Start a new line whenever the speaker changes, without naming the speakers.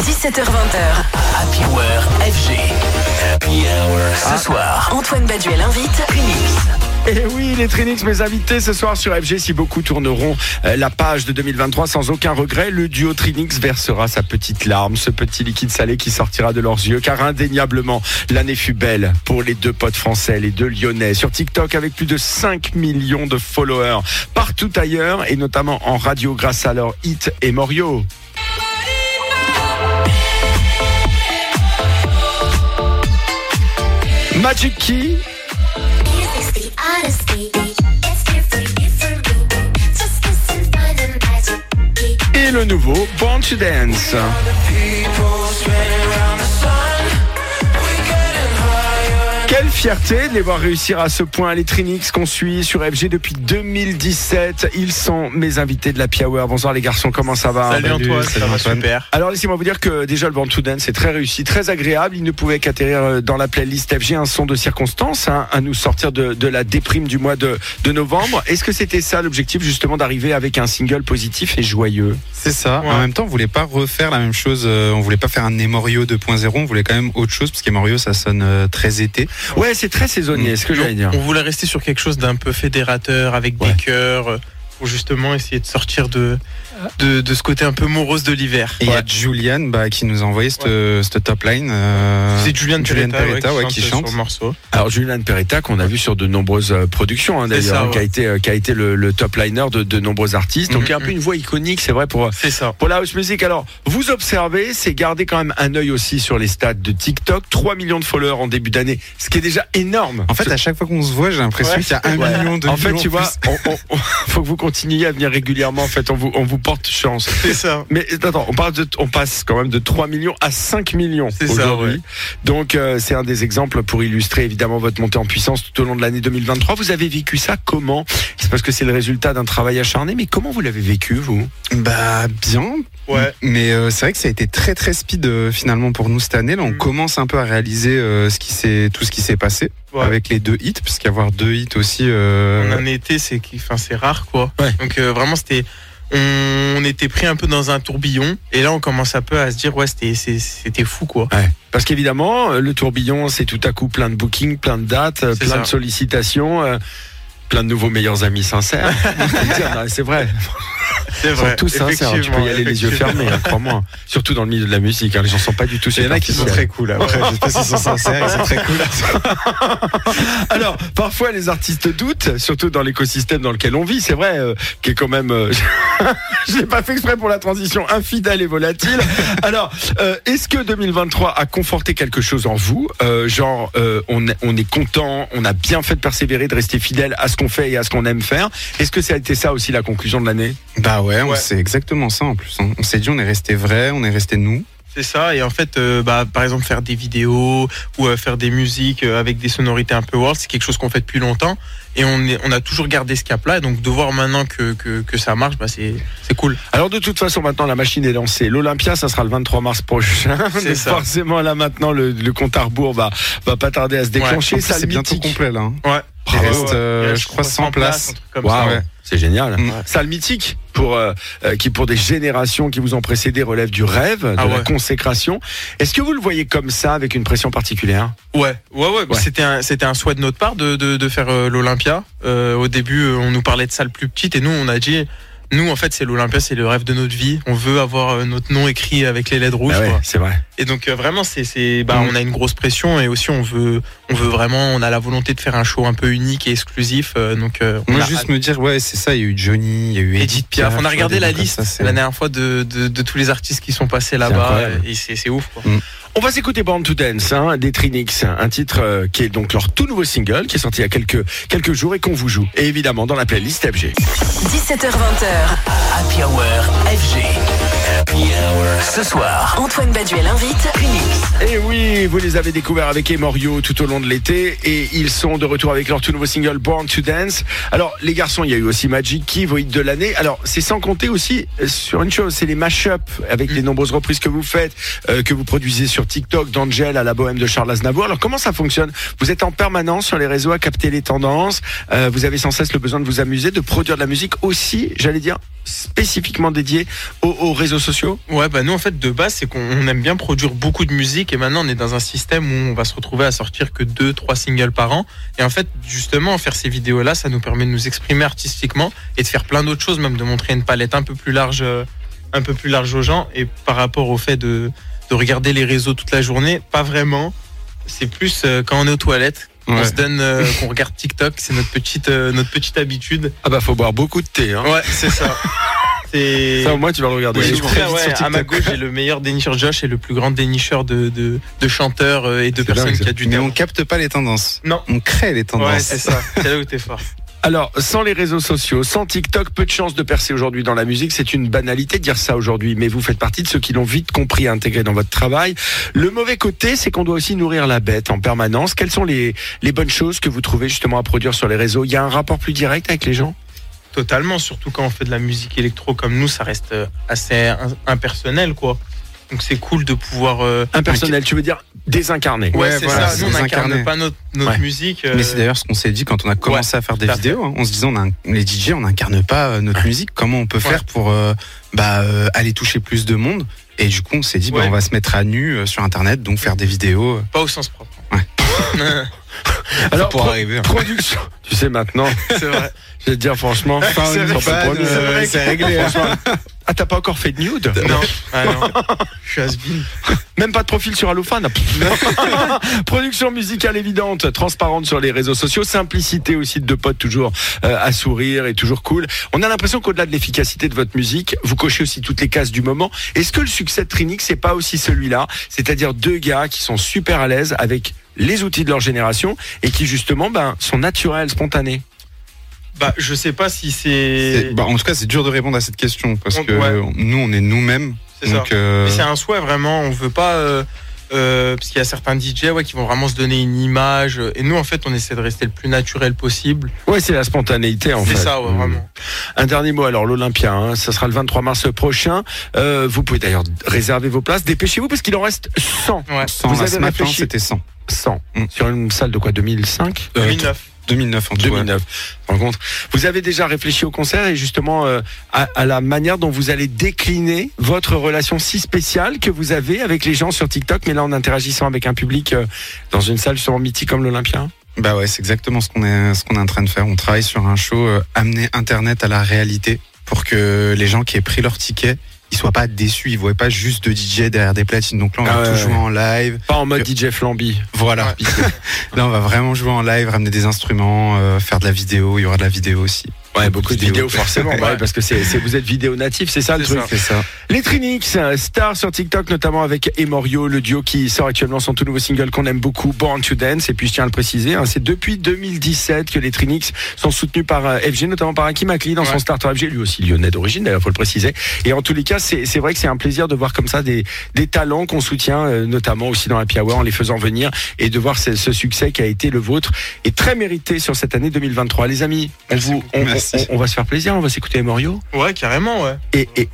17h20h.
Happy Hour FG. Happy Hour. Ce soir,
Antoine Baduel invite
Phoenix.
Et oui, les Trinix, mes invités ce soir sur FG, si beaucoup tourneront euh, la page de 2023 sans aucun regret, le duo Trinix versera sa petite larme, ce petit liquide salé qui sortira de leurs yeux, car indéniablement, l'année fut belle pour les deux potes français, les deux lyonnais, sur TikTok avec plus de 5 millions de followers partout ailleurs, et notamment en radio grâce à leur hit et Morio. Et le nouveau Born Dance. Fierté de les voir réussir à ce point, les Trinix qu'on suit sur FG depuis 2017. Ils sont mes invités de la Hour. Bonsoir les garçons, comment ça va
Salut Antoine, ça va super.
Alors laissez-moi vous dire que déjà le Born to Dance est très réussi, très agréable. Il ne pouvait qu'atterrir euh, dans la playlist FG un son de circonstance, hein, à nous sortir de, de la déprime du mois de, de novembre. Est-ce que c'était ça l'objectif justement d'arriver avec un single positif et joyeux?
C'est ça.
Ouais.
En même temps, on voulait pas refaire la même chose. euh, On voulait pas faire un Emorio 2.0. On voulait quand même autre chose parce qu'Emorio, ça sonne euh, très été.
Ouais, c'est très saisonnier, ce que j'allais dire.
On voulait rester sur quelque chose d'un peu fédérateur, avec
Ouais.
des cœurs, euh, pour justement essayer de sortir de, de, de ce côté un peu morose de l'hiver.
Et il y a Julian bah, qui nous a envoyé cette, cette top line. euh,
C'est Julian
Julian
Peretta,
Peretta,
ouais,
ouais,
qui,
qui
chante,
chante.
sur le morceau.
Alors Julian Peretta qu'on a vu sur de nombreuses euh, productions hein, d'ailleurs, hein, qui a
ouais.
été euh, qui a été le, le top liner de, de nombreux artistes. Donc il y a un peu une voix iconique, c'est vrai pour
C'est ça.
pour la house music. Alors vous observez, c'est garder quand même un œil aussi sur les stats de TikTok. 3 millions de followers en début d'année, ce qui est déjà énorme.
En fait, à chaque fois qu'on se voit, j'ai l'impression
Ouais.
qu'il y a un
Ouais.
million de
en fait, tu vois, on- on- faut que vous continuiez à venir régulièrement. En fait, on vous on vous porte chance.
C'est ça.
Mais attends, on, parle de, on passe quand même de 3 millions à 5 millions
C'est ça,
aujourd'hui.
ouais.
Donc euh, c'est un des exemples pour illustrer évidemment votre montée en puissance tout au long de l'année 2023. Vous avez vécu ça comment? C'est parce que c'est le résultat d'un travail acharné, mais comment vous l'avez vécu vous?
Bah bien.
Ouais.
Mais euh, c'est vrai que ça a été très très speed euh, finalement pour nous cette année. Là, on
Mhm.
commence un peu à réaliser euh, ce qui s'est tout ce qui s'est passé
Ouais.
avec les deux hits, parce qu'avoir deux hits aussi. euh,
En un été, c'est enfin, c'est rare, quoi.
Ouais.
Donc euh, vraiment, c'était. On, était pris un peu dans un tourbillon. Et là, on commence un peu à se dire, ouais, c'était fou, quoi.
Parce qu'évidemment, euh, le tourbillon, c'est tout à coup plein de bookings, plein de dates, euh, plein
ça.
de sollicitations. euh, Plein de nouveaux meilleurs amis sincères. C'est vrai.
C'est
Ils sont tous sincères. Tu peux y aller les yeux fermés, hein, crois-moi. Surtout dans le milieu de la musique. hein, les gens sont pas du tout
Il y en a qui sont très cool. Après, je sais pas s'ils sont sincères, ils sont très cool.
Alors, parfois, les artistes doutent, surtout dans l'écosystème dans lequel on vit, c'est vrai, euh, qui est quand même. euh, Je l'ai pas fait exprès pour la transition infidèle et volatile. Alors, euh, est-ce que 2023 a conforté quelque chose en vous? Euh, Genre, euh, on, est- on est content, on a bien fait de persévérer, de rester fidèle à ce qu'on fait et à ce qu'on aime faire. Est-ce que ça a été ça aussi la conclusion de l'année?
Bah ouais, on-
Ouais.
c'est exactement ça en plus. hein. On s'est dit, on est resté vrai, on est resté nous.
C'est ça, et en fait, euh, bah, par exemple, faire des vidéos ou euh, faire des musiques euh, avec des sonorités un peu world, c'est quelque chose qu'on fait depuis longtemps. Et on, est, on a toujours gardé ce cap-là. Et donc, de voir maintenant que, que, que ça marche, bah, c'est cool.
Alors de toute façon maintenant la machine est lancée. L'Olympia ça sera le 23 mars prochain.
C'est.
Forcément là maintenant le, le compte à rebours va va pas tarder à se
En
déclencher. Salle
c'est bientôt complet là. hein.
Ouais.
Il reste, euh, je crois, 100 places.
un truc comme
Waouh,
ça.
ouais.
C'est génial.
Mm.
Salle mythique pour euh, euh, qui pour des générations qui vous ont précédé relève du rêve, de
Ah
la consécration. Est-ce que vous le voyez comme ça avec une pression particulière?
Ouais, ouais, ouais.
Ouais.
C'était un, c'était un souhait de notre part de, de, de faire euh, l'Olympia. Euh, au début, on nous parlait de salles plus petites et nous, on a dit, nous, en fait, c'est l'Olympia, c'est le rêve de notre vie. On veut avoir euh, notre nom écrit avec les lettres rouges.
Ah ouais, c'est vrai.
Et donc euh, vraiment, c'est, c'est, bah,
Mm.
on a une grosse pression et aussi on veut, on veut vraiment, on a la volonté de faire un show un peu unique et exclusif. euh, donc euh, on
Moi,
a
juste me dire, ouais, c'est ça, il y a eu Johnny, il y a eu
Edith
Edith
Piaf. On a regardé la liste
ça,
la dernière fois de, de, de tous les artistes qui sont passés là-bas et c'est, c'est ouf. Quoi.
On va s'écouter Born to Dance hein, des Trinix, un titre euh, qui est donc leur tout nouveau single qui est sorti il y a quelques quelques jours et qu'on vous joue. Et évidemment dans la playlist FG.
17h20h.
Happy Hour FG. Happy Hour. Ce soir,
Antoine Baduel invite
Phoenix.
Et oui, vous les avez découverts avec Emorio tout au long de l'été et ils sont de retour avec leur tout nouveau single Born to Dance. Alors les garçons, il y a eu aussi Magic Key, vos hits de l'année. Alors c'est sans compter aussi euh, sur une chose, c'est les mash-up avec les nombreuses reprises que vous faites, euh, que vous produisez sur TikTok d'Angel à la bohème de Charles Aznavour. Alors comment ça fonctionne? Vous êtes en permanence sur les réseaux à capter les tendances. euh, vous avez sans cesse le besoin de vous amuser, de produire de la musique aussi, j'allais dire spécifiquement dédiée aux, aux réseaux sociaux?
Ouais, bah nous en fait de base c'est qu'on on aime bien produire beaucoup de musique et maintenant on est dans un système où on va se retrouver à sortir que deux, trois singles par an. Et en fait justement faire ces vidéos là, ça nous permet de nous exprimer artistiquement et de faire plein d'autres choses, même de montrer une palette un peu plus large, euh, un peu plus large aux gens. Et par rapport au fait de, de regarder les réseaux toute la journée, pas vraiment. C'est plus euh, quand on est aux toilettes. On se donne, euh, qu'on regarde TikTok, c'est notre petite, euh, notre petite habitude.
Ah bah faut boire beaucoup de thé. Hein.
Ouais, c'est ça. C'est
Ça au moins tu vas le regarder.
Je ouais,
sur
à ma gauche, j'ai le meilleur dénicheur Josh et le plus grand dénicheur de, de, de chanteurs et de personnes
dingue,
qui a du
Mais
talent.
on capte pas les tendances.
Non.
On crée les tendances.
Ouais, c'est ça. C'est là où t'es fort.
Alors, sans les réseaux sociaux, sans TikTok, peu de chances de percer aujourd'hui dans la musique. C'est une banalité de dire ça aujourd'hui, mais vous faites partie de ceux qui l'ont vite compris et intégré dans votre travail. Le mauvais côté, c'est qu'on doit aussi nourrir la bête en permanence. Quelles sont les, les bonnes choses que vous trouvez justement à produire sur les réseaux? Il y a un rapport plus direct avec les gens?
Totalement, surtout quand on fait de la musique électro comme nous, ça reste euh, assez in- impersonnel, quoi. Donc c'est cool de pouvoir. euh,
Impersonnel, tu veux dire désincarné.
Ouais,
Ouais,
c'est
voilà,
ça. Nous, on n'incarne pas notre, notre
Ouais.
musique. euh,
Mais c'est d'ailleurs ce qu'on s'est dit quand on a commencé à faire des vidéos. hein. On se disait, on a les DJ, on n'incarne pas euh, notre musique. Comment on peut
Ouais.
faire pour euh, bah, euh, aller toucher plus de monde? Et du coup, on s'est dit, bah, on va se mettre à nu euh, sur Internet, donc faire des vidéos. euh,
pas au sens propre.
Ouais.
Alors,
pour
pro-
arriver, hein.
production. Tu sais maintenant,
c'est vrai.
je vais te dire franchement, c'est
euh, réglé, hein.
franchement. Ah, t'as pas encore fait de nude
non. Ah, non. Je suis.
Même pas de profil sur Allofan. Production musicale évidente, transparente sur les réseaux sociaux, simplicité aussi de deux potes toujours euh, à sourire et toujours cool. On a l'impression qu'au-delà de l'efficacité de votre musique, vous cochez aussi toutes les cases du moment. Est-ce que le succès de Trinix c'est pas aussi celui-là, c'est-à-dire deux gars qui sont super à l'aise avec les outils de leur génération et qui justement ben sont naturels, spontanés.
Bah, je sais pas si
c'est- bah, en tout cas, c'est dur de répondre à cette question parce
On-
que
ouais.
nous, on est nous-mêmes.
C'est ça.
Euh,
Mais c'est un souhait vraiment. On veut pas. euh, euh, parce qu'il y a certains DJ ouais, qui vont vraiment se donner une image. Et nous, en fait, on essaie de rester le plus naturel possible.
Ouais, c'est la spontanéité en fait.
C'est ça, ouais,
Mmh.
vraiment.
Un dernier mot alors l'Olympia, hein, ça sera le 23 mars prochain. Euh, vous pouvez d'ailleurs réserver vos places. Dépêchez-vous parce qu'il en reste 100.
Ouais.
sans
Vous
là,
avez
ce matin, c'était 100.
100
Mm.
sur une salle de quoi 2005
Euh,
2009.
2009 en tout cas.
2009. Par contre, vous avez déjà réfléchi au concert et justement euh, à, à la manière dont vous allez décliner votre relation si spéciale que vous avez avec les gens sur TikTok, mais là en interagissant avec un public euh, dans une salle sûrement mythique comme l'Olympia.
Bah ouais, c'est exactement ce qu'on est, ce qu'on est en train de faire. On travaille sur un show, euh, amener Internet à la réalité pour que les gens qui aient pris leur ticket, ils soient pas déçus, ils voient pas juste de DJ derrière des platines. Donc là, on
Ah
va
ouais,
tout
ouais.
jouer en live.
Pas en mode DJ Flamby.
Voilà. là, on va vraiment jouer en live, ramener des instruments, euh, faire de la vidéo. Il y aura de la vidéo aussi.
Ouais, beaucoup de
Vidéo.
vidéos forcément, ouais, parce que c'est, vous êtes vidéo natif, c'est ça le truc?
ça.
C'est ça.
Les Trinix, stars sur TikTok, notamment avec Emorio, le duo qui sort actuellement son tout nouveau single qu'on aime beaucoup, Born to Dance. Et puis je tiens à le préciser, hein, c'est depuis 2017 que les Trinix sont soutenus par euh, FG, notamment par Hakim Akli dans son starter FG, lui aussi lyonnais d'origine, d'ailleurs faut le préciser. Et en tous les cas, c'est, vrai que c'est un plaisir de voir comme ça des, des talents qu'on soutient, euh, notamment aussi dans la Hour en les faisant venir et de voir ce, ce succès qui a été le vôtre et très mérité sur cette année 2023. Les amis, on, vous, on. On- on va se faire plaisir, on va s'écouter Emorio.
Ouais, carrément, ouais.
Et, et,